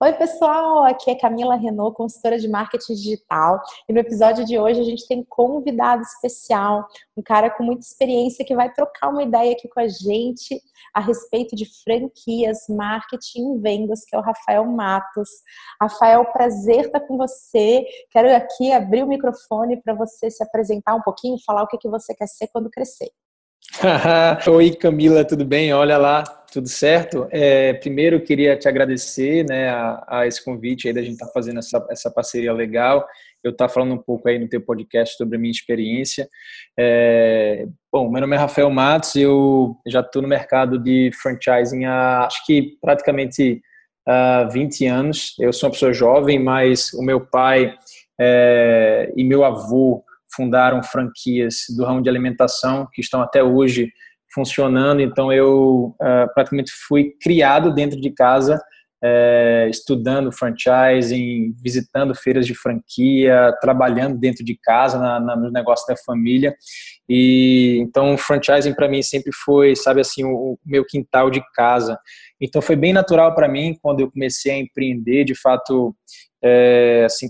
Oi, pessoal! Aqui é Camila Renault, consultora de marketing digital. E no episódio de hoje a gente tem convidado especial, um cara com muita experiência que vai trocar uma ideia aqui com a gente a respeito de franquias, marketing e vendas, que é o Rafael Matos. Rafael, prazer estar com você. Quero aqui abrir o microfone para você se apresentar um pouquinho, falar o que, que você quer ser quando crescer. Oi, Camila, tudo bem? Olha lá, tudo certo? É, primeiro, eu queria te agradecer né, a, a, esse convite aí da gente estar tá fazendo essa, essa parceria legal. Eu estar tá falando um pouco aí no teu podcast sobre a minha experiência. É, bom, meu nome é Rafael Matos, eu já estou no mercado de franchising há, acho que praticamente há 20 anos. Eu sou uma pessoa jovem, mas o meu pai é, e meu avô fundaram franquias do ramo de alimentação que estão até hoje funcionando. Então, eu uh, praticamente fui criado dentro de casa, uh, estudando franchising, visitando feiras de franquia, trabalhando dentro de casa, na, na, no negócio da família. E então, franchising para mim sempre foi, sabe assim, o, o meu quintal de casa. Então, foi bem natural para mim quando eu comecei a empreender, de fato, é, assim,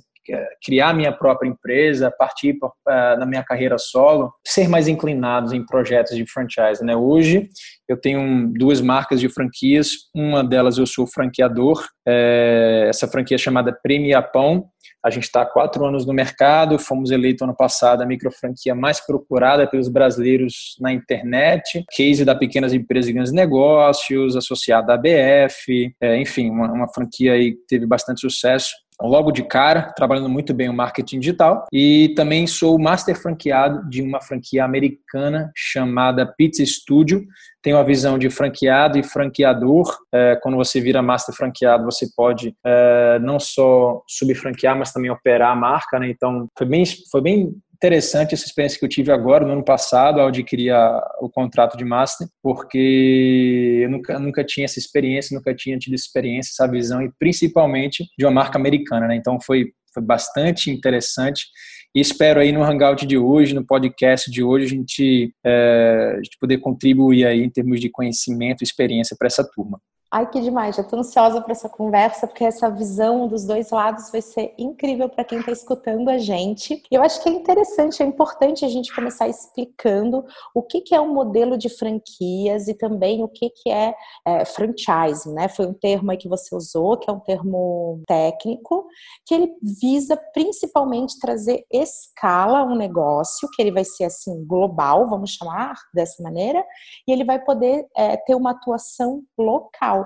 criar minha própria empresa, partir na minha carreira solo, ser mais inclinados em projetos de franchise. Né? Hoje eu tenho duas marcas de franquias, uma delas eu sou franqueador, é, essa franquia é chamada Premia Pão, a gente está há quatro anos no mercado, fomos eleitos ano passado a microfranquia mais procurada pelos brasileiros na internet, case da pequenas empresas e grandes negócios, associada à ABF, é, enfim, uma, uma franquia que teve bastante sucesso logo de cara, trabalhando muito bem o marketing digital. E também sou master franqueado de uma franquia americana chamada Pizza Studio. Tenho a visão de franqueado e franqueador. É, quando você vira master franqueado, você pode é, não só subfranquear, mas também operar a marca. Né? Então, foi bem, foi bem interessante essa experiência que eu tive agora, no ano passado, ao adquirir a, o contrato de Master, porque eu nunca, nunca tinha essa experiência, nunca tinha tido experiência, essa visão, e principalmente de uma marca americana, né? Então foi, foi bastante interessante. E espero aí no Hangout de hoje, no podcast de hoje, a gente, é, a gente poder contribuir aí em termos de conhecimento e experiência para essa turma. Ai, que demais! Já estou ansiosa para essa conversa, porque essa visão dos dois lados vai ser incrível para quem está escutando a gente. Eu acho que é interessante, é importante a gente começar explicando o que, que é um modelo de franquias e também o que, que é, é franchising, né? Foi um termo aí que você usou, que é um termo técnico, que ele visa principalmente trazer escala a um negócio, que ele vai ser assim global, vamos chamar dessa maneira, e ele vai poder é, ter uma atuação local.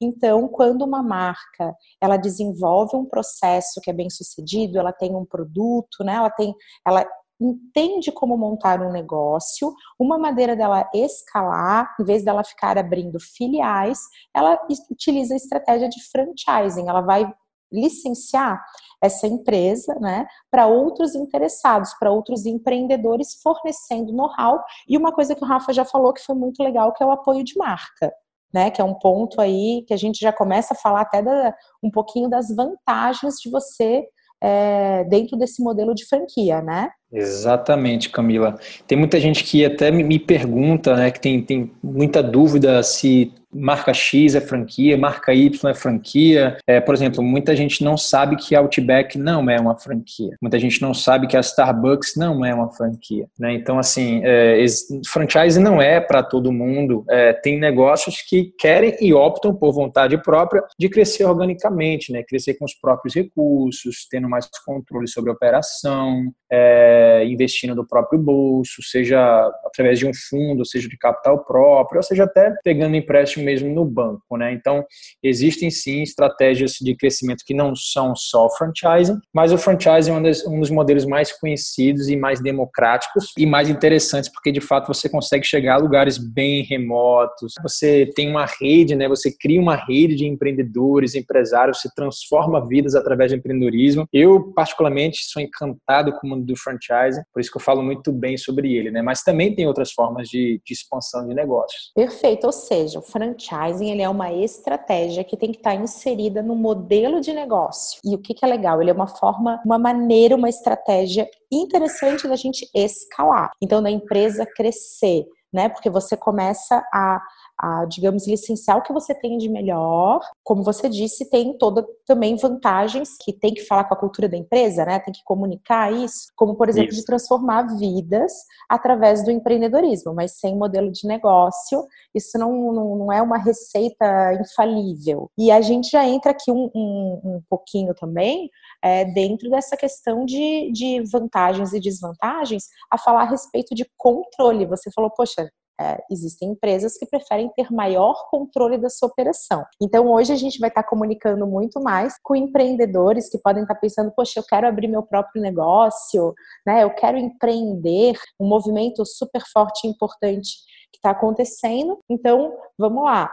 Então, quando uma marca ela desenvolve um processo que é bem sucedido, ela tem um produto, né? Ela tem, ela entende como montar um negócio, uma maneira dela escalar, em vez dela ficar abrindo filiais, ela utiliza a estratégia de franchising. Ela vai licenciar essa empresa, né, para outros interessados, para outros empreendedores fornecendo know-how. E uma coisa que o Rafa já falou que foi muito legal, que é o apoio de marca né? Que é um ponto aí que a gente já começa a falar até da, um pouquinho das vantagens de você é, dentro desse modelo de franquia, né? Exatamente, Camila. Tem muita gente que até me pergunta, né, que tem, tem muita dúvida se marca X é franquia, marca Y é franquia. É, por exemplo, muita gente não sabe que a Outback não é uma franquia. Muita gente não sabe que a Starbucks não é uma franquia. Né? Então, assim, é, franchise não é para todo mundo. É, tem negócios que querem e optam por vontade própria de crescer organicamente, né? crescer com os próprios recursos, tendo mais controle sobre a operação, é, investindo do próprio bolso, seja através de um fundo, seja de capital próprio, ou seja até pegando empréstimo mesmo no banco, né? Então, existem sim estratégias de crescimento que não são só franchising, mas o franchising é um, das, um dos modelos mais conhecidos e mais democráticos e mais interessantes, porque de fato você consegue chegar a lugares bem remotos, você tem uma rede, né? Você cria uma rede de empreendedores, empresários, se transforma vidas através do empreendedorismo. Eu, particularmente, sou encantado com o mundo do franchising, por isso que eu falo muito bem sobre ele, né? Mas também tem outras formas de, de expansão de negócios. Perfeito, ou seja, o franchising ele é uma estratégia que tem que estar inserida no modelo de negócio. E o que, que é legal? Ele é uma forma, uma maneira, uma estratégia interessante da gente escalar. Então, da empresa crescer, né? Porque você começa a a, digamos, licenciar o que você tem de melhor. Como você disse, tem toda também vantagens que tem que falar com a cultura da empresa, né? Tem que comunicar isso, como por exemplo isso. de transformar vidas através do empreendedorismo, mas sem modelo de negócio. Isso não, não, não é uma receita infalível. E a gente já entra aqui um, um, um pouquinho também é, dentro dessa questão de, de vantagens e desvantagens a falar a respeito de controle. Você falou, poxa, é, existem empresas que preferem ter maior controle da sua operação. Então, hoje a gente vai estar comunicando muito mais com empreendedores que podem estar pensando: poxa, eu quero abrir meu próprio negócio, né? Eu quero empreender. Um movimento super forte e importante que está acontecendo. Então, vamos lá.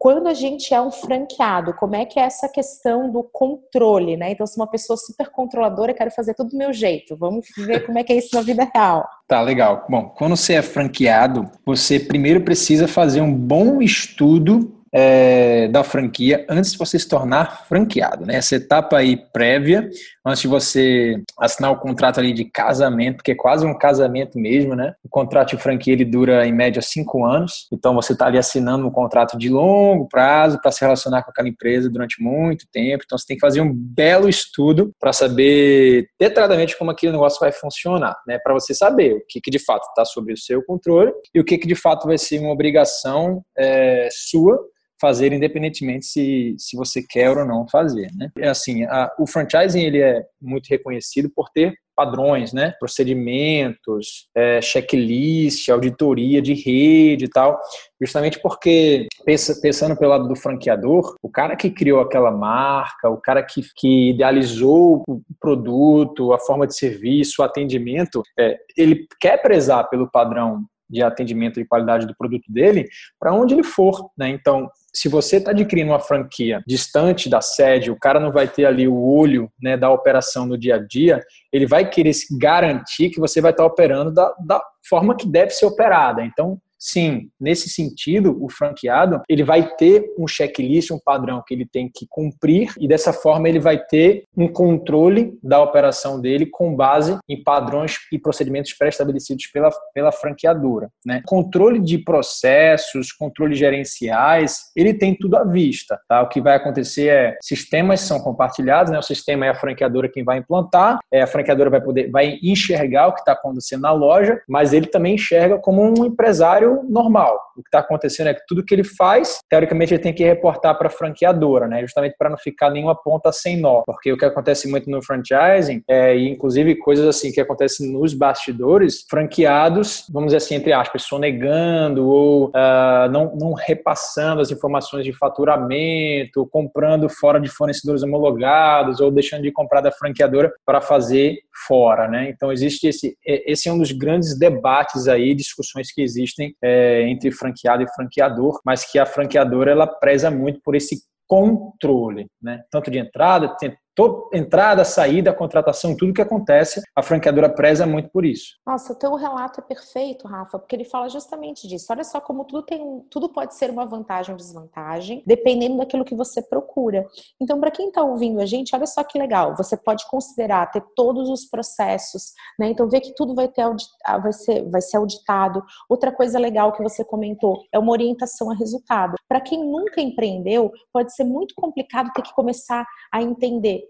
Quando a gente é um franqueado, como é que é essa questão do controle, né? Então, se uma pessoa super controladora, eu quero fazer tudo do meu jeito. Vamos ver como é que é isso na vida real. Tá, legal. Bom, quando você é franqueado, você primeiro precisa fazer um bom estudo é, da franquia antes de você se tornar franqueado, né? Essa etapa aí prévia, antes de você assinar o contrato ali de casamento, que é quase um casamento mesmo, né? O contrato de franquia ele dura em média cinco anos, então você está ali assinando um contrato de longo prazo para se relacionar com aquela empresa durante muito tempo, então você tem que fazer um belo estudo para saber detalhadamente como aquele negócio vai funcionar, né? Para você saber o que, que de fato está sob o seu controle e o que, que de fato vai ser uma obrigação é, sua fazer independentemente se, se você quer ou não fazer, né? É assim, a, o franchising ele é muito reconhecido por ter padrões, né? Procedimentos, é, checklist, auditoria de rede e tal, justamente porque pensa, pensando pelo lado do franqueador, o cara que criou aquela marca, o cara que, que idealizou o produto, a forma de serviço, o atendimento, é, ele quer prezar pelo padrão de atendimento de qualidade do produto dele para onde ele for, né? Então, se você está adquirindo uma franquia distante da sede, o cara não vai ter ali o olho né, da operação no dia a dia, ele vai querer garantir que você vai estar tá operando da, da forma que deve ser operada. Então, Sim, nesse sentido, o franqueado ele vai ter um checklist, um padrão que ele tem que cumprir e dessa forma ele vai ter um controle da operação dele com base em padrões e procedimentos pré-estabelecidos pela, pela franqueadora. Né? Controle de processos, controles gerenciais, ele tem tudo à vista. Tá? O que vai acontecer é sistemas são compartilhados, né? o sistema é a franqueadora quem vai implantar, é a franqueadora vai poder vai enxergar o que está acontecendo na loja, mas ele também enxerga como um empresário normal. O que está acontecendo é que tudo que ele faz, teoricamente, ele tem que reportar para a franqueadora, né? Justamente para não ficar nenhuma ponta sem nó. Porque o que acontece muito no franchising, é, e inclusive coisas assim que acontecem nos bastidores, franqueados, vamos dizer assim, entre aspas, sonegando ou uh, não, não repassando as informações de faturamento, comprando fora de fornecedores homologados ou deixando de comprar da franqueadora para fazer fora, né? Então existe esse, esse é um dos grandes debates aí, discussões que existem é, entre franqueado e franqueador, mas que a franqueadora ela preza muito por esse controle, né? Tanto de entrada, toda entrada, saída, contratação, tudo que acontece, a franqueadora preza muito por isso. Nossa, o teu relato é perfeito, Rafa, porque ele fala justamente disso. Olha só como tudo tem, tudo pode ser uma vantagem ou desvantagem, dependendo daquilo que você procura. Então, para quem está ouvindo a gente, olha só que legal. Você pode considerar ter todos os processos, né? Então, ver que tudo vai ter ah, vai ser, vai ser auditado. Outra coisa legal que você comentou é uma orientação a resultado. Para quem nunca empreendeu, pode ser muito complicado ter que começar a entender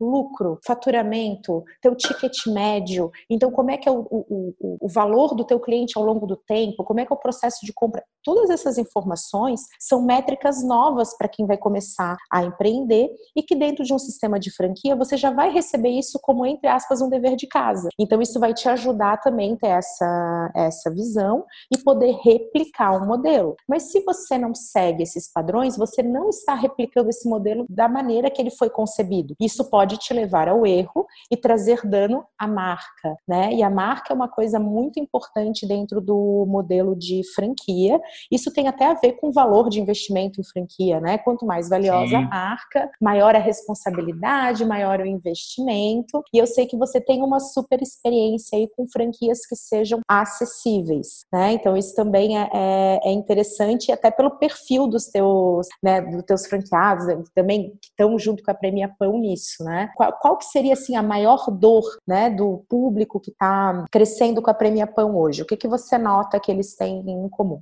lucro, faturamento, teu ticket médio. Então, como é que é o, o, o, valor do teu cliente ao longo do tempo? Como é que é o processo de compra? Todas essas informações são métricas novas para quem vai começar a empreender e que dentro de um sistema de franquia você já vai receber isso como, entre aspas, um dever de casa. Então, isso vai te ajudar também a ter essa, essa visão e poder replicar o um modelo. Mas se você não segue esses padrões, você não está replicando esse modelo da maneira que ele foi concebido. Isso pode pode te levar ao erro e trazer dano à marca, né? E a marca é uma coisa muito importante dentro do modelo de franquia. Isso tem até a ver com o valor de investimento em franquia, né? Quanto mais valiosa Sim. a marca, maior a responsabilidade, maior o investimento. E eu sei que você tem uma super experiência aí com franquias que sejam acessíveis, né? Então isso também é, é, é interessante até pelo perfil dos teus, né, dos teus franqueados, também que estão junto com a Premia Pão nisso, né? Né? Qual, qual que seria assim a maior dor, né, do público que está crescendo com a Premia Pão hoje? O que que você nota que eles têm em comum?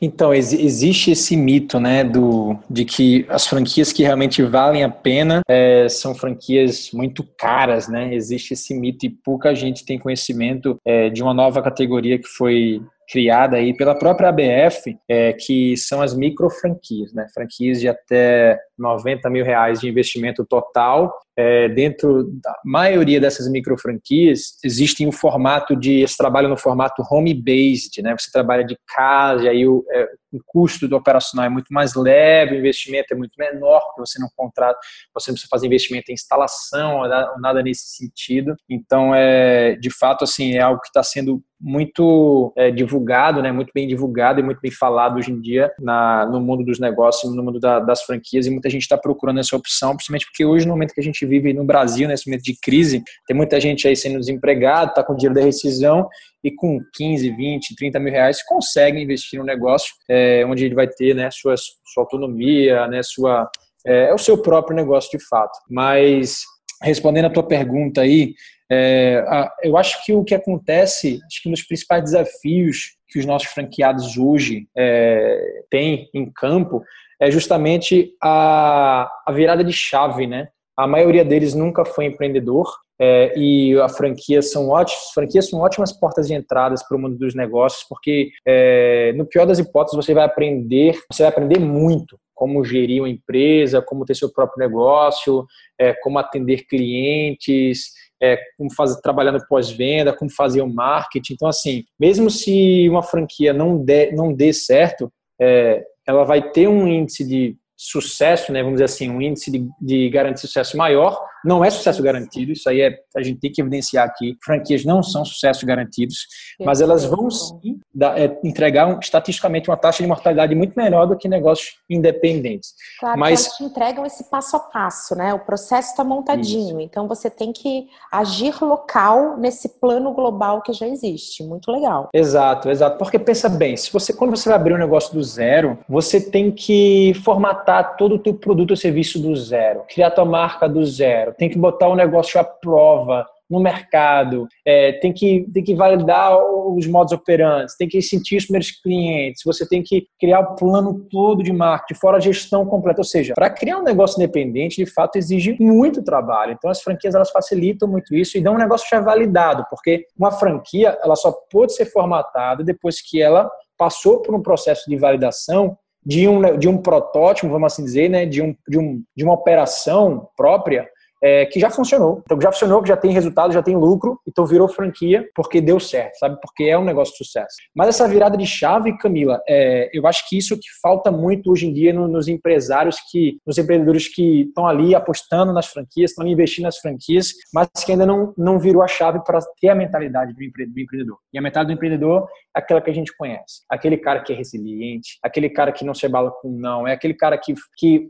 Então ex existe esse mito, né, do de que as franquias que realmente valem a pena é, são franquias muito caras, né? Existe esse mito e pouca gente tem conhecimento é, de uma nova categoria que foi criada aí pela própria ABF, é, que são as micro franquias, né? Franquias de até 90 mil reais de investimento total. É, dentro da maioria dessas micro franquias, existe um formato de. Eles trabalham no formato home-based, né? Você trabalha de casa, e aí o, é, o custo do operacional é muito mais leve, o investimento é muito menor, porque você não contrata, você não precisa fazer investimento em instalação, ou nada nesse sentido. Então, é, de fato, assim, é algo que está sendo muito é, divulgado, né, muito bem divulgado e muito bem falado hoje em dia na, no mundo dos negócios, no mundo da, das franquias, e muita gente está procurando essa opção, principalmente porque hoje, no momento que a gente vive no Brasil, nesse momento de crise, tem muita gente aí sendo desempregado, está com dinheiro da rescisão e com 15, 20, 30 mil reais consegue investir no negócio é, onde ele vai ter né, sua, sua autonomia, né, sua, é, é o seu próprio negócio de fato. Mas respondendo a tua pergunta aí, é, eu acho que o que acontece, acho que um dos principais desafios que os nossos franqueados hoje é, têm em campo é justamente a, a virada de chave, né? A maioria deles nunca foi empreendedor é, e a franquia são ótimas, franquias são ótimas portas de entradas para o mundo dos negócios, porque é, no pior das hipóteses você vai aprender, você vai aprender muito como gerir uma empresa, como ter seu próprio negócio, é, como atender clientes, é, como fazer, trabalhar no pós-venda, como fazer o marketing. Então, assim, mesmo se uma franquia não dê, não dê certo, é, ela vai ter um índice de sucesso, né, vamos dizer assim, um índice de, de garantir sucesso maior, não é sucesso garantido, isso aí é, a gente tem que evidenciar aqui, franquias não são sucesso garantidos, mas elas vão sim dar, é, entregar um, estatisticamente uma taxa de mortalidade muito menor do que negócios independentes. Claro, mas elas te entregam esse passo a passo, né, o processo está montadinho, isso. então você tem que agir local nesse plano global que já existe, muito legal. Exato, exato, porque pensa bem, se você, quando você vai abrir um negócio do zero, você tem que formatar todo o teu produto ou serviço do zero, criar tua marca do zero, tem que botar o negócio à prova no mercado, é, tem, que, tem que validar os modos operantes, tem que sentir os primeiros clientes, você tem que criar o plano todo de marketing, fora a gestão completa. Ou seja, para criar um negócio independente, de fato, exige muito trabalho. Então, as franquias elas facilitam muito isso e dão um negócio já validado, porque uma franquia ela só pode ser formatada depois que ela passou por um processo de validação de um, de um protótipo, vamos assim dizer, né, de, um, de, um, de uma operação própria é, que já funcionou. Então, já funcionou, que já tem resultado, já tem lucro, então virou franquia porque deu certo, sabe? Porque é um negócio de sucesso. Mas essa virada de chave, Camila, é, eu acho que isso que falta muito hoje em dia no, nos empresários, que, nos empreendedores que estão ali apostando nas franquias, estão investindo nas franquias, mas que ainda não, não virou a chave para ter a mentalidade do empreendedor. E a mentalidade do empreendedor é aquela que a gente conhece. Aquele cara que é resiliente, aquele cara que não se abala com não, é aquele cara que, que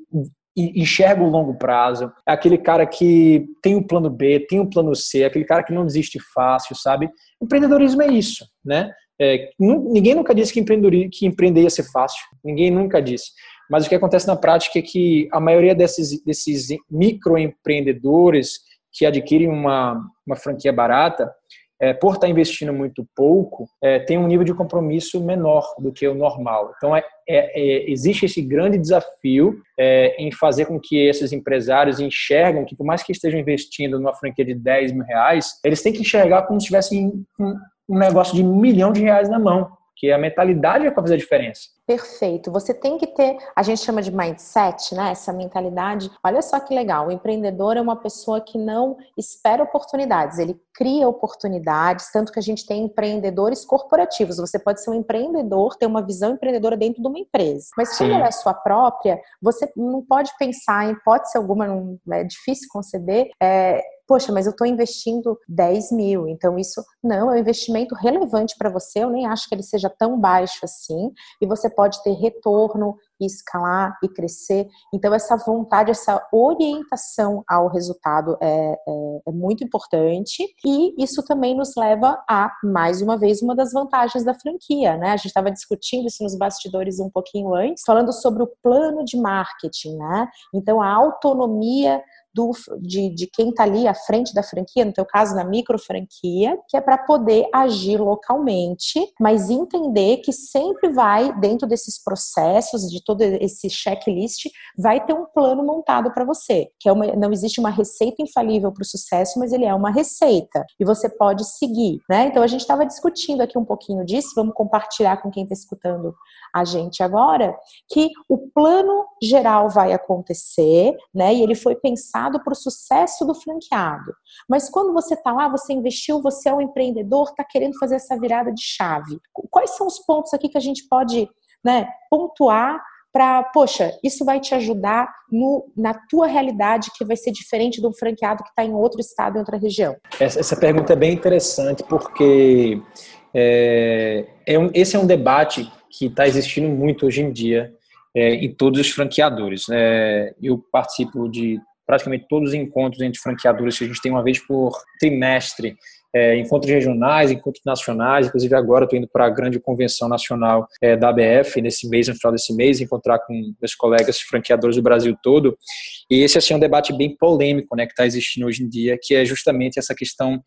enxerga o longo prazo, é aquele cara que tem um plano B, tem um plano C, é aquele cara que não desiste fácil, sabe? Empreendedorismo é isso, né? É, ninguém nunca disse que, empreender, que empreender ia ser fácil, ninguém nunca disse. Mas o que acontece na prática é que a maioria desses, desses microempreendedores que adquirem uma, uma franquia barata, é, por estar investindo muito pouco, é, tem um nível de compromisso menor do que o normal. Então, é, é, é existe esse grande desafio é, em fazer com que esses empresários enxergam que, por mais que estejam investindo numa franquia de 10 mil reais, eles têm que enxergar como se tivessem um, um negócio de milhão de reais na mão que a mentalidade é para fazer a diferença. Perfeito. Você tem que ter, a gente chama de mindset, né? Essa mentalidade. Olha só que legal. O empreendedor é uma pessoa que não espera oportunidades, ele cria oportunidades, tanto que a gente tem empreendedores corporativos. Você pode ser um empreendedor, ter uma visão empreendedora dentro de uma empresa. Mas quando ela é sua própria, você não pode pensar em hipótese alguma, não, é difícil conceber, é, poxa, mas eu estou investindo 10 mil, então isso não é um investimento relevante para você, eu nem acho que ele seja tão baixo assim, e você pode ter retorno e escalar e crescer. Então, essa vontade, essa orientação ao resultado é, é, é, muito importante. E isso também nos leva a, mais uma vez, uma das vantagens da franquia. Né? A gente estava discutindo isso nos bastidores um pouquinho antes, falando sobre o plano de marketing. Né? Então, a autonomia do, de, de quem está ali à frente da franquia, no teu caso, na micro franquia, que é para poder agir localmente, mas entender que sempre vai, dentro desses processos, de todo esse checklist, vai ter um plano montado para você, que é uma, não existe uma receita infalível para o sucesso, mas ele é uma receita e você pode seguir, né? Então a gente estava discutindo aqui um pouquinho disso, vamos compartilhar com quem está escutando a gente agora, que o plano geral vai acontecer, né? E ele foi pensado para o sucesso do franqueado. Mas quando você está lá, você investiu, você é um empreendedor, está querendo fazer essa virada de chave. Quais são os pontos aqui que a gente pode né, pontuar para, poxa, isso vai te ajudar no, na tua realidade que vai ser diferente de um franqueado que está em outro estado, em outra região? Essa, essa pergunta é bem interessante porque é, é um, esse é um debate que está existindo muito hoje em dia é, em todos os franqueadores. É, eu participo de praticamente todos os encontros entre franqueadores que a gente tem uma vez por trimestre é, encontros regionais, encontros nacionais, inclusive agora estou indo para a grande convenção nacional é, da ABF nesse mês, no final desse mês, encontrar com meus colegas franqueadores do Brasil todo. E esse assim, é um debate bem polêmico né, que está existindo hoje em dia, que é justamente essa questão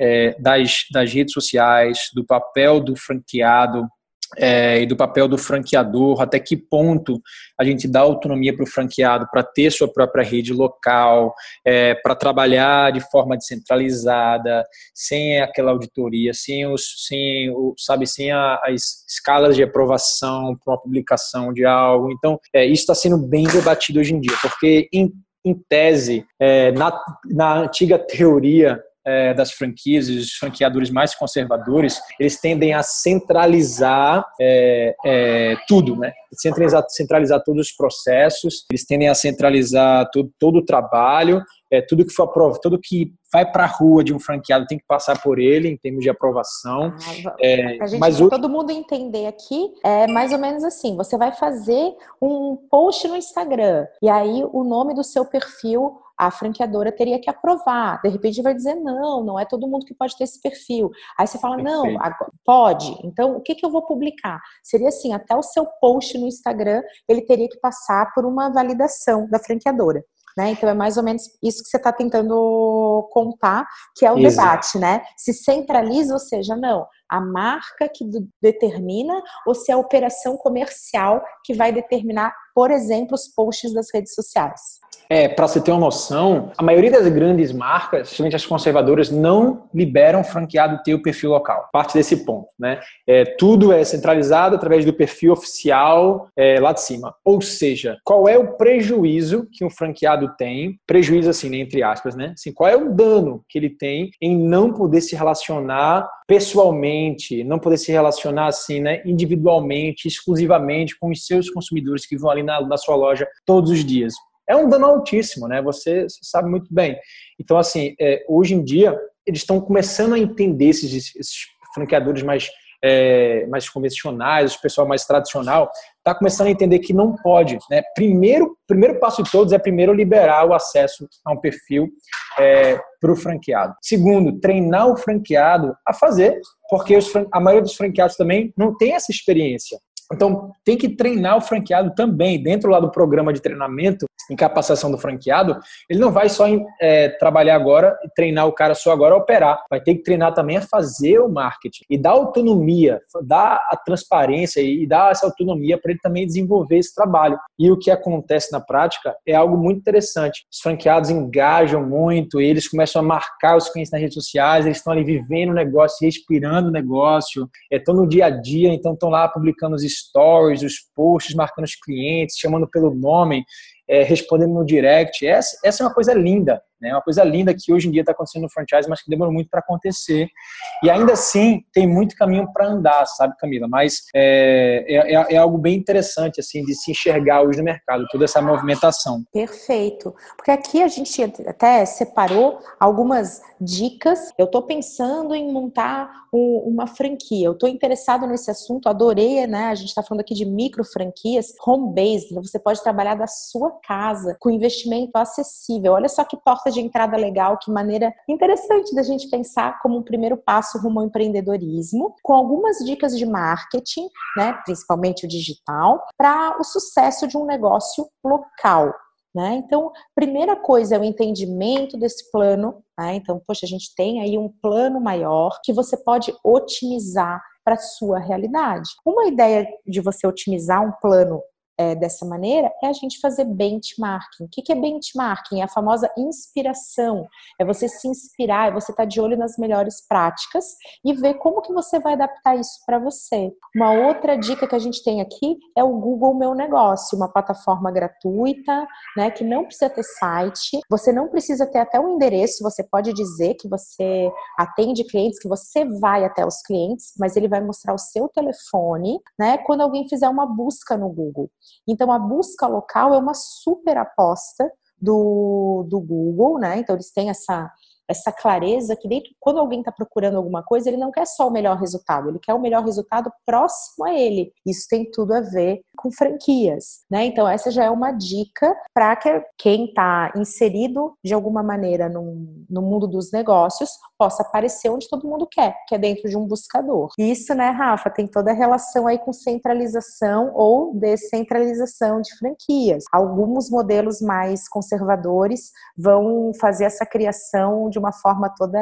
é, das, das redes sociais, do papel do franqueado é, e do papel do franqueador, até que ponto a gente dá autonomia para o franqueado para ter sua própria rede local, é, para trabalhar de forma descentralizada, sem aquela auditoria, sem os, sem o, sabe, sem a, as escalas de aprovação para uma publicação de algo. Então, é, isso está sendo bem debatido hoje em dia, porque em, em tese, é, na, na antiga teoria é, das franquias, os franqueadores mais conservadores, eles tendem a centralizar é, é, tudo, né? Centralizar, centralizar todos os processos, eles tendem a centralizar todo, todo o trabalho, é, tudo que for aprovado, tudo que vai para a rua de um franqueado tem que passar por ele em termos de aprovação. Ah, é, gente, mas o... todo mundo entender aqui é mais ou menos assim: você vai fazer um post no Instagram e aí o nome do seu perfil a franqueadora teria que aprovar. De repente vai dizer não, não é todo mundo que pode ter esse perfil. Aí você fala não, pode. Então o que, que eu vou publicar? Seria assim, até o seu post no Instagram ele teria que passar por uma validação da franqueadora. Né? Então é mais ou menos isso que você está tentando contar, que é o debate, né? Se centraliza, ou seja, não, a marca que determina ou se é a operação comercial que vai determinar, por exemplo, os posts das redes sociais. É, para você ter uma noção, a maioria das grandes marcas, principalmente as conservadoras, não liberam franqueado ter o perfil local. Parte desse ponto, né? É, tudo é centralizado através do perfil oficial é, lá de cima. Ou seja, qual é o prejuízo que um franqueado tem? Prejuízo assim, né, entre aspas, né? Assim, qual é o dano que ele tem em não poder se relacionar pessoalmente, não poder se relacionar assim, né, individualmente, exclusivamente com os seus consumidores que vão ali na, na sua loja todos os dias é um dano altíssimo, né? Você, sabe muito bem. Então, assim, é, hoje em dia, eles estão começando a entender esses, esses franqueadores mais, é, mais convencionais, o pessoal mais tradicional, está começando a entender que não pode. Né? Primeiro, primeiro passo de todos é primeiro liberar o acesso a um perfil é, para o franqueado. Segundo, treinar o franqueado a fazer, porque os, a maioria dos franqueados também não tem essa experiência. Então, tem que treinar o franqueado também. Dentro lá do programa de treinamento, em capacitação do franqueado, ele não vai só é, trabalhar agora e treinar o cara só agora a operar. Vai ter que treinar também a fazer o marketing e dar autonomia, dar a transparência e dar essa autonomia para ele também desenvolver esse trabalho. E o que acontece na prática é algo muito interessante. Os franqueados engajam muito, eles começam a marcar os clientes nas redes sociais, eles estão ali vivendo o negócio, respirando o negócio, estão no dia a dia, então estão lá publicando os stories, os posts, marcando os clientes, chamando pelo nome é, respondendo no direct. Essa, essa é uma coisa linda, né? Uma coisa linda que hoje em dia está acontecendo no franchise, mas que demorou muito para acontecer. E ainda assim tem muito caminho para andar, sabe, Camila? Mas é, é, é, é, algo bem interessante assim de se enxergar hoje no mercado toda essa movimentação. Perfeito, porque aqui a gente até separou algumas dicas. Eu estou pensando em montar um, uma franquia. Eu estou interessado nesse assunto, adorei, né? A gente está falando aqui de micro franquias, home based. Você pode trabalhar da sua casa com investimento acessível. Olha só que porta de entrada legal, que maneira interessante da gente pensar como um primeiro passo rumo ao empreendedorismo, com algumas dicas de marketing, né? Principalmente o digital, para o sucesso de um negócio local. Né? Então, primeira coisa é o entendimento desse plano. Né? Então, poxa, a gente tem aí um plano maior que você pode otimizar para sua realidade. Uma ideia de você otimizar um plano é, dessa maneira é a gente fazer benchmarking. O que, é benchmarking? É a famosa inspiração. É você se inspirar, é você estar tá de olho nas melhores práticas e ver como que você vai adaptar isso para você. Uma outra dica que a gente tem aqui é o Google Meu Negócio, uma plataforma gratuita, né, que não precisa ter site, você não precisa ter até um endereço, você pode dizer que você atende clientes, que você vai até os clientes, mas ele vai mostrar o seu telefone, né, quando alguém fizer uma busca no Google. Então, a busca local é uma super aposta do, do Google, né? Então, eles têm essa, essa clareza que dentro, quando alguém está procurando alguma coisa, ele não quer só o melhor resultado, ele quer o melhor resultado próximo a ele. Isso tem tudo a ver com franquias, né? Então essa já é uma dica para que quem está inserido de alguma maneira no, no mundo dos negócios possa aparecer onde todo mundo quer, que é dentro de um buscador. Isso, né, Rafa, tem toda a relação aí com centralização ou descentralização de franquias. Alguns modelos mais conservadores vão fazer essa criação de uma forma toda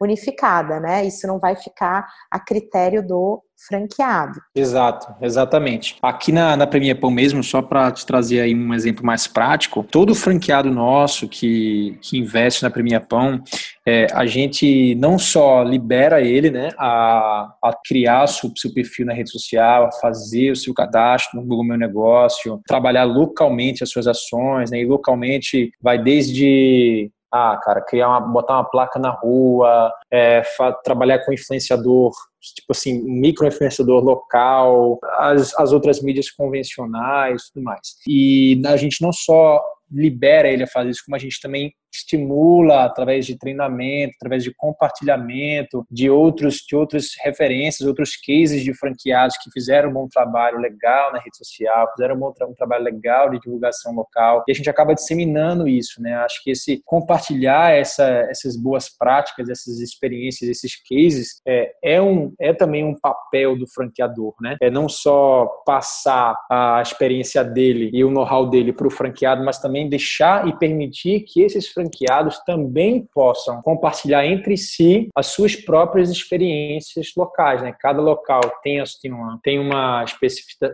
unificada, né? Isso não vai ficar a critério do franqueado. Exato, exatamente. Aqui na, na Premier Pão mesmo, só para te trazer aí um exemplo mais prático, todo franqueado nosso que, que investe na Premier Pão, é, a gente não só libera ele né, a, a criar seu, seu perfil na rede social, a fazer o seu cadastro no Google Meu Negócio, trabalhar localmente as suas ações, né, e localmente vai desde ah, cara, criar uma, botar uma placa na rua, é, trabalhar com influenciador, tipo assim, micro influenciador local, as, as outras mídias convencionais, tudo mais. E a gente não só libera ele a fazer isso, como a gente também estimula através de treinamento, através de compartilhamento de outros de outras referências, outros cases de franqueados que fizeram um bom trabalho legal na rede social, fizeram um, bom tra um trabalho legal de divulgação local e a gente acaba disseminando isso, né? Acho que esse compartilhar essa, essas boas práticas, essas experiências, esses cases é, é um é também um papel do franqueador, né? É não só passar a experiência dele e o know-how dele para o franqueado, mas também deixar e permitir que esses franqueados também possam compartilhar entre si as suas próprias experiências locais. Né? Cada local tem, tem uma, tem uma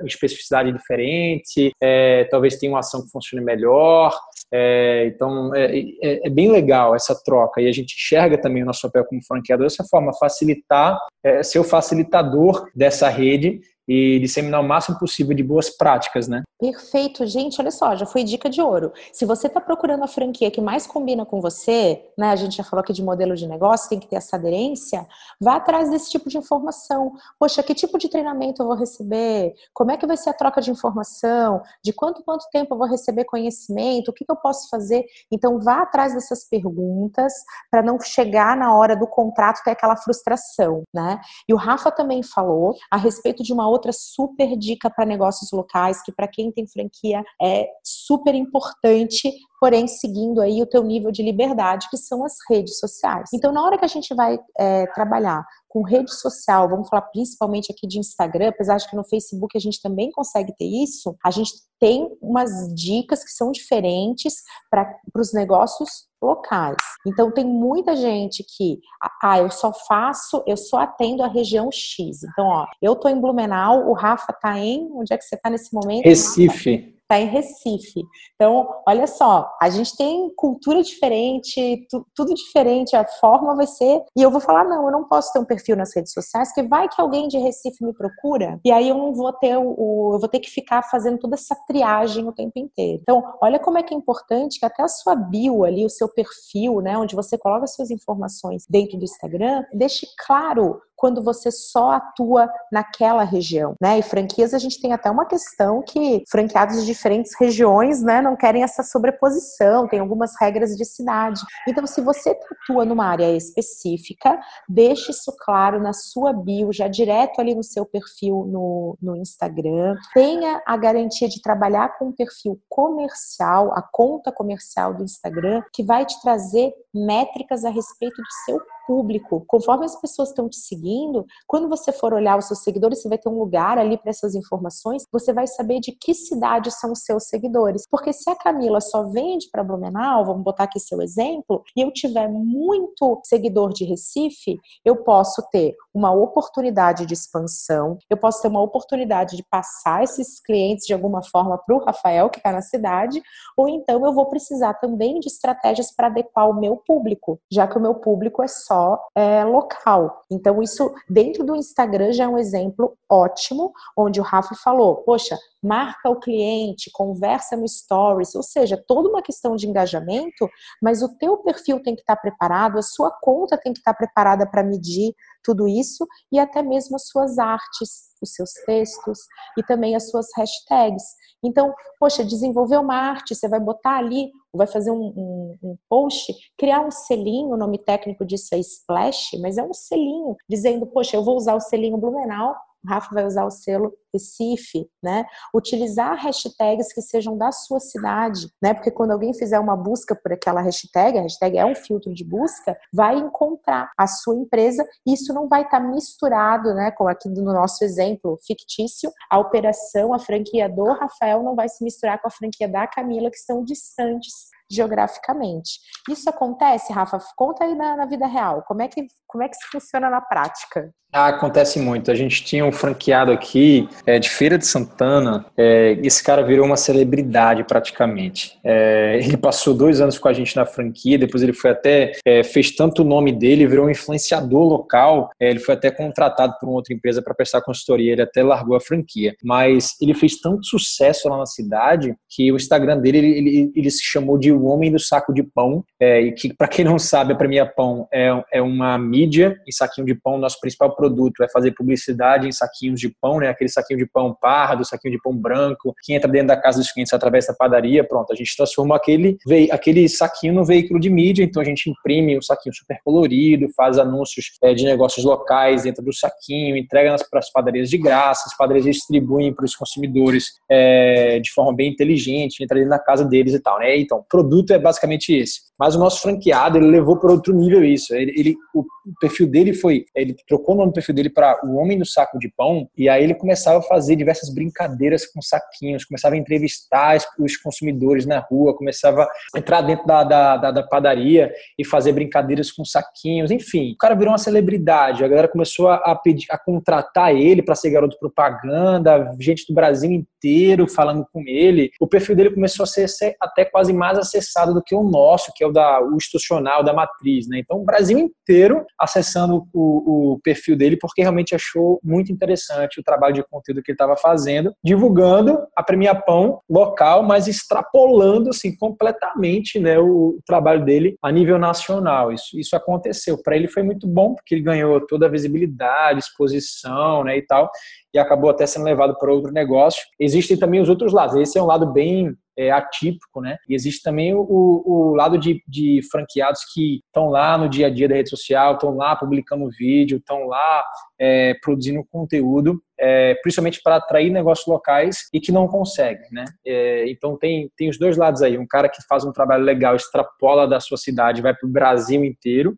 especificidade diferente, é, talvez tenha uma ação que funcione melhor. É, então, é, é, é, bem legal essa troca e a gente enxerga também o nosso papel como franqueador dessa forma, facilitar, é, ser o facilitador dessa rede e disseminar o máximo possível de boas práticas, né? Perfeito, gente. Olha só, já foi dica de ouro. Se você está procurando a franquia que mais combina com você, né? A gente já falou aqui de modelo de negócio, tem que ter essa aderência. Vá atrás desse tipo de informação. Poxa, que tipo de treinamento eu vou receber? Como é que vai ser a troca de informação? De quanto quanto tempo eu vou receber conhecimento? O que, que eu posso fazer? Então, vá atrás dessas perguntas para não chegar na hora do contrato ter aquela frustração, né? E o Rafa também falou a respeito de uma outra super dica para negócios locais que para quem tem franquia é super importante, porém seguindo aí o teu nível de liberdade, que são as redes sociais. Então, na hora que a gente vai é, trabalhar com rede social, vamos falar principalmente aqui de Instagram, apesar de que no Facebook a gente também consegue ter isso, a gente tem umas dicas que são diferentes para os negócios locais. Então tem muita gente que, ah, eu só faço, eu só atendo a região X. Então, ó, eu tô em Blumenau, o Rafa tá em, onde é que você tá nesse momento? Recife está em Recife. Então, olha só, a gente tem cultura diferente, tu, tudo diferente, a forma vai ser. E eu vou falar: não, eu não posso ter um perfil nas redes sociais, que vai que alguém de Recife me procura, e aí eu não vou ter o. Eu vou ter que ficar fazendo toda essa triagem o tempo inteiro. Então, olha como é que é importante que até a sua bio ali, o seu perfil, né, onde você coloca suas informações dentro do Instagram, deixe claro quando você só atua naquela região, né? E franquias a gente tem até uma questão que franqueados de diferentes regiões, né, não querem essa sobreposição, tem algumas regras de cidade. Então, se você atua numa área específica, deixe isso claro na sua bio, já direto ali no seu perfil no, no Instagram. Tenha a garantia de trabalhar com um perfil comercial, a conta comercial do Instagram, que vai te trazer métricas a respeito do seu público. Conforme as pessoas estão te seguindo, quando você for olhar os seus seguidores, você vai ter um lugar ali para essas informações, você vai saber de que cidade são os seus seguidores. Porque se a Camila só vende para Blumenau, vamos botar aqui seu exemplo, e eu tiver muito seguidor de Recife, eu posso ter uma oportunidade de expansão, eu posso ter uma oportunidade de passar esses clientes de alguma forma para o Rafael, que está na cidade, ou então eu vou precisar também de estratégias para adequar o meu público, já que o meu público é só é, local. Então, isso dentro do Instagram já é um exemplo ótimo, onde o Rafa falou: poxa, marca o cliente, conversa no stories, ou seja, toda uma questão de engajamento, mas o teu perfil tem que estar preparado, a sua conta tem que estar preparada para medir tudo isso e até mesmo as suas artes, os seus textos e também as suas hashtags. Então, poxa, desenvolver uma arte, você vai botar ali, vai fazer um, um, um, post, criar um selinho, o nome técnico disso é splash, mas é um selinho, dizendo, poxa, eu vou usar o selinho Blumenau o Rafa vai usar o selo Recife, né? Utilizar hashtags que sejam da sua cidade, né? Porque quando alguém fizer uma busca por aquela hashtag, a hashtag é um filtro de busca, vai encontrar a sua empresa e isso não vai estar tá misturado, né? Como aqui no nosso exemplo fictício, a operação, a franquia do Rafael não vai se misturar com a franquia da Camila, que estão distantes geograficamente. Isso acontece, Rafa? Conta aí na, na vida real. Como é que como é que isso funciona na prática? Ah, acontece muito. A gente tinha um franqueado aqui é, de Feira de Santana. É, esse cara virou uma celebridade praticamente. É, ele passou dois anos com a gente na franquia. Depois ele foi até é, fez tanto o nome dele, virou um influenciador local. É, ele foi até contratado por uma outra empresa para prestar consultoria. Ele até largou a franquia. Mas ele fez tanto sucesso lá na cidade que o Instagram dele ele, ele, ele se chamou de o Homem do Saco de Pão. É, e que para quem não sabe, a Premia Pão é, é uma mídia em saquinho de pão. Nosso principal produto é fazer publicidade em saquinhos de pão, né? Aquele saquinho de pão pardo, saquinho de pão branco, que entra dentro da casa dos clientes através da padaria. Pronto, a gente transforma aquele, aquele saquinho no veículo de mídia. Então a gente imprime um saquinho super colorido, faz anúncios é, de negócios locais dentro do saquinho, entrega para as padarias de graça, as padarias distribuem para os consumidores é, de forma bem inteligente, entra dentro da casa deles e tal, né? Então, o produto é basicamente esse. Mas o nosso franqueado, ele levou para outro nível isso. Ele, ele, o perfil dele foi, ele trocou o nome do perfil dele para o Homem no Saco de Pão, e aí ele começava a fazer diversas brincadeiras com saquinhos, começava a entrevistar os consumidores na rua, começava a entrar dentro da, da, da, da padaria e fazer brincadeiras com saquinhos, enfim. O cara virou uma celebridade, a galera começou a, pedir, a contratar ele para ser garoto propaganda, gente do Brasil inteiro falando com ele. O perfil dele começou a ser, ser até quase mais acessado do que o nosso, que é o da, o institucional da matriz, né? Então, o Brasil inteiro acessando o, o perfil dele porque realmente achou muito interessante o trabalho de conteúdo que ele estava fazendo, divulgando a Premia Pão local, mas extrapolando assim completamente, né, o, o trabalho dele a nível nacional. Isso, isso aconteceu. Para ele foi muito bom porque ele ganhou toda a visibilidade, exposição, né, e tal e acabou até sendo levado para outro negócio. Existem também os outros lados. Esse é um lado bem é, atípico, né? E existe também o, o lado de, de franqueados que estão lá no dia a dia da rede social, estão lá publicando vídeo, estão lá é, produzindo conteúdo, é, principalmente para atrair negócios locais e que não conseguem, né? É, então tem, tem os dois lados aí, um cara que faz um trabalho legal, extrapola da sua cidade, vai para o Brasil inteiro,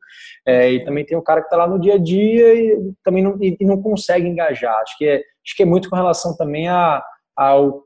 é, e também tem o cara que está lá no dia a dia e também não, e, e não consegue engajar. Acho que é, acho que é muito com relação também a, ao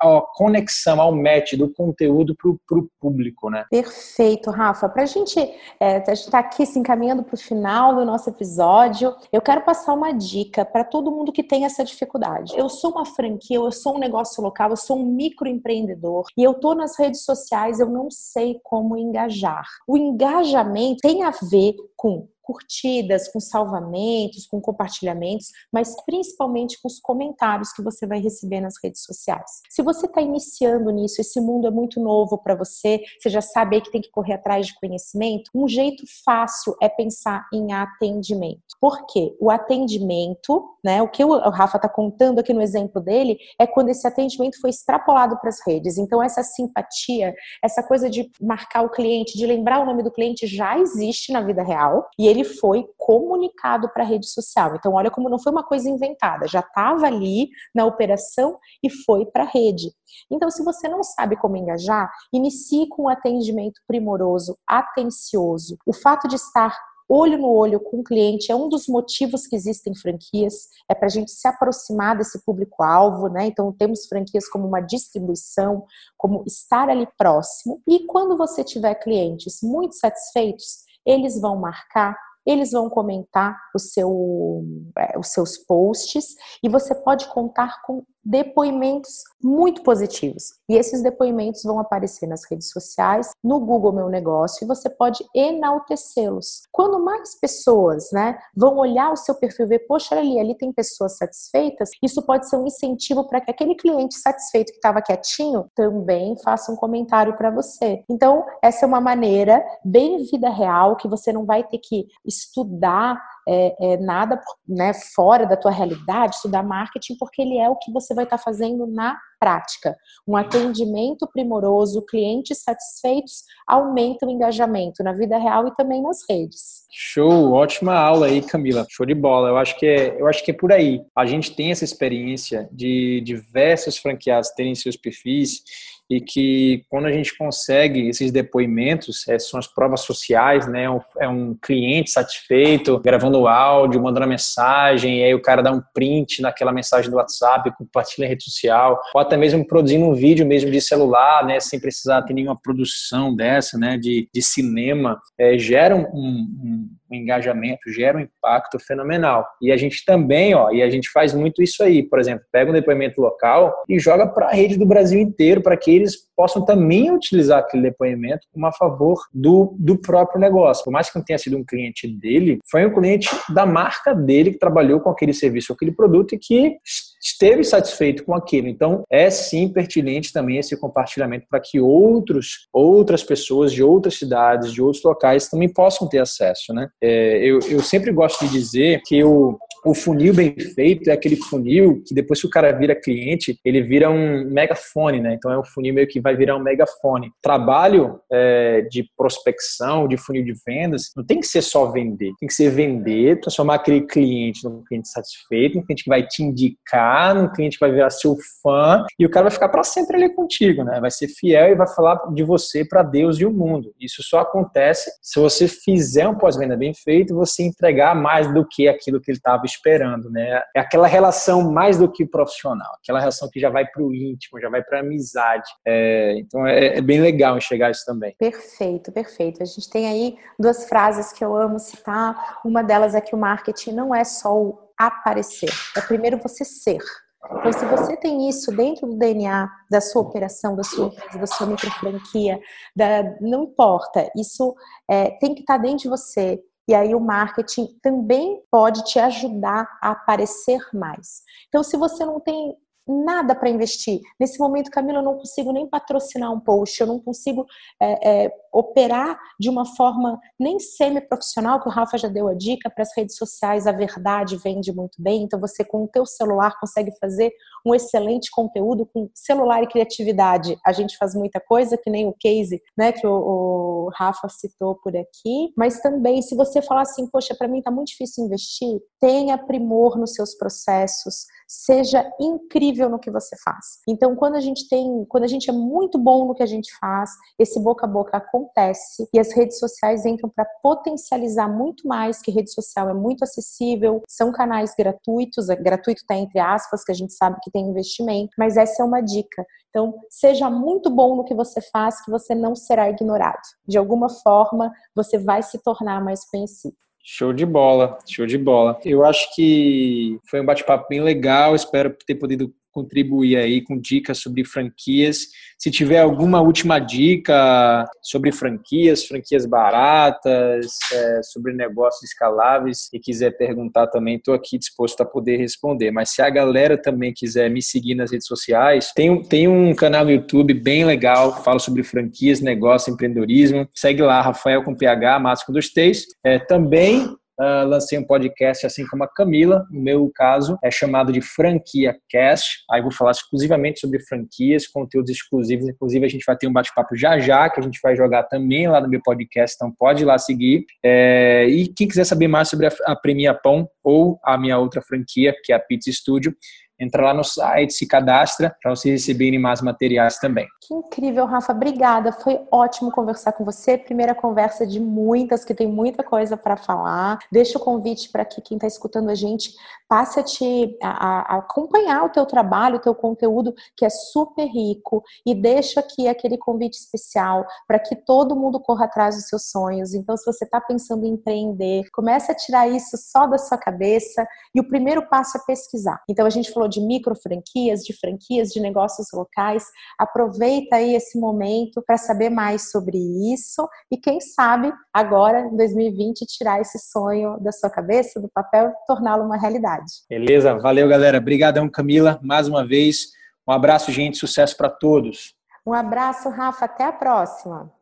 a, conexão, ao match do conteúdo para o público, né? Perfeito, Rafa. Para a gente é, estar tá aqui se encaminhando para o final do nosso episódio, eu quero passar uma dica para todo mundo que tem essa dificuldade. Eu sou uma franquia, eu sou um negócio local, eu sou um microempreendedor e eu estou nas redes sociais, eu não sei como engajar. O engajamento tem a ver com curtidas, com salvamentos, com compartilhamentos, mas principalmente com os comentários que você vai receber nas redes sociais. Se você está iniciando nisso, esse mundo é muito novo para você, você já sabe que tem que correr atrás de conhecimento, um jeito fácil é pensar em atendimento. Por quê? O atendimento, né, o que o Rafa está contando aqui no exemplo dele, é quando esse atendimento foi extrapolado para as redes. Então, essa simpatia, essa coisa de marcar o cliente, de lembrar o nome do cliente, já existe na vida real e ele foi comunicado para a rede social. Então, olha como não foi uma coisa inventada, já estava ali na operação e foi para a rede. Então, se você não sabe como engajar, inicie com um atendimento primoroso, atencioso. O fato de estar olho no olho com o cliente é um dos motivos que existem franquias, é para a gente se aproximar desse público-alvo, né? Então, temos franquias como uma distribuição, como estar ali próximo. E quando você tiver clientes muito satisfeitos, eles vão marcar eles vão comentar o seu, é, os seus posts e você pode contar com depoimentos muito positivos. E esses depoimentos vão aparecer nas redes sociais, no Google Meu Negócio, e você pode enaltecê-los. Quando mais pessoas né, vão olhar o seu perfil e ver, poxa, ali, ali tem pessoas satisfeitas, isso pode ser um incentivo para que aquele cliente satisfeito que estava quietinho também faça um comentário para você. Então, essa é uma maneira bem vida real que você não vai ter que estudar é, é, nada né, fora da tua realidade, estudar marketing, porque ele é o que você vai estar tá fazendo na prática. Um atendimento primoroso, clientes satisfeitos, aumenta o engajamento na vida real e também nas redes. Show, ótima aula aí, Camila. Show de bola. Eu acho que é, eu acho que é por aí. A gente tem essa experiência de diversos franqueados terem seus perfis e que quando a gente consegue esses depoimentos, é, são as provas sociais, né? É um cliente satisfeito, gravando áudio, mandando mensagem, e aí o cara dá um print naquela mensagem do WhatsApp, compartilha em rede social, ou até mesmo produzindo um vídeo mesmo de celular, né? Sem precisar ter nenhuma produção dessa, né? De, de cinema, é, gera um, um, um engajamento, gera um impacto fenomenal. E a gente também, ó, e a gente faz muito isso aí, por exemplo, pega um depoimento local e joga para a rede do Brasil inteiro, para que eles possam também utilizar aquele depoimento como a favor do, do próprio negócio. Por mais que não tenha sido um cliente dele, foi um cliente da marca dele que trabalhou com aquele serviço, aquele produto e que esteve satisfeito com aquilo. Então, é sim pertinente também esse compartilhamento para que outros, outras pessoas de outras cidades, de outros locais também possam ter acesso, né? É, eu, eu sempre gosto de dizer que o, o funil bem feito é aquele funil que depois que o cara vira cliente, ele vira um megafone, né? Então é um funil meio que vai virar um megafone. Trabalho é, de prospecção, de funil de vendas, não tem que ser só vender, tem que ser vender, transformar aquele cliente num cliente satisfeito, um cliente que vai te indicar, um cliente que vai virar seu fã e o cara vai ficar para sempre ali contigo, né? Vai ser fiel e vai falar de você para Deus e o mundo. Isso só acontece se você fizer um pós-venda bem feito, você entregar mais do que aquilo que ele estava esperando, né? É aquela relação mais do que profissional, aquela relação que já vai para o íntimo, já vai para amizade. É, então é, é, bem legal enxergar isso também. Perfeito, perfeito. A gente tem aí duas frases que eu amo citar. Uma delas é que o marketing não é só o aparecer, é primeiro você ser. Então, se você tem isso dentro do DNA da sua operação, da sua da sua micro franquia, da, não importa, isso é, tem que estar dentro de você. E aí o marketing também pode te ajudar a aparecer mais. Então, se você não tem nada para investir. Nesse momento, Camila, eu não consigo nem patrocinar um post, eu não consigo é, é, operar de uma forma nem semi-profissional, que o Rafa já deu a dica, para as redes sociais a verdade vende muito bem, então você com o teu celular consegue fazer um excelente conteúdo com celular e criatividade. A gente faz muita coisa, que nem o case né, que o, o Rafa citou por aqui, mas também se você falar assim, poxa, para mim está muito difícil investir, tenha primor nos seus processos, seja incrível no que você faz. Então, quando a gente tem, quando a gente é muito bom no que a gente faz, esse boca a boca acontece e as redes sociais entram para potencializar muito mais, que rede social é muito acessível, são canais gratuitos, é, gratuito está entre aspas, que a gente sabe que tem investimento, mas essa é uma dica. Então, seja muito bom no que você faz, que você não será ignorado. De alguma forma, você vai se tornar mais conhecido. Show de bola, show de bola. Eu acho que foi um bate-papo bem legal. Espero ter podido contribuir aí com dicas sobre franquias. Se tiver alguma última dica sobre franquias, franquias baratas, é, sobre negócios escaláveis e quiser perguntar também, estou aqui disposto a poder responder. Mas se a galera também quiser me seguir nas redes sociais, tem, tem um canal no YouTube bem legal, falo sobre franquias, negócio, empreendedorismo. Segue lá, Rafael com PH, Márcio com dois T's. É, também Uh, lancei um podcast assim como a Camila, no meu caso, é chamado de Franquia Cast. Aí vou falar exclusivamente sobre franquias, conteúdos exclusivos. Inclusive, a gente vai ter um bate-papo já já, que a gente vai jogar também lá no meu podcast, então pode ir lá seguir. É, e quem quiser saber mais sobre a, a Premia Pão ou a minha outra franquia, que é a Pizza Studio, entra lá no site, se cadastra para você receberem mais materiais também. Que incrível, Rafa. Obrigada. Foi ótimo conversar com você. Primeira conversa de muitas, que tem muita coisa para falar. Deixa o convite para que quem está escutando a gente passe a te a, a acompanhar o teu trabalho, o teu conteúdo, que é super rico. E deixa aqui aquele convite especial para que todo mundo corra atrás dos seus sonhos. Então, se você está pensando em empreender, comece a tirar isso só da sua cabeça. E o primeiro passo é pesquisar. Então, a gente falou de micro franquias, de franquias, de negócios locais. Aproveita aí esse momento para saber mais sobre isso e quem sabe agora, em 2020, tirar esse sonho da sua cabeça, do papel e torná-lo uma realidade. Beleza, valeu galera. Obrigadão, Camila, mais uma vez. Um abraço, gente, sucesso para todos. Um abraço, Rafa, até a próxima.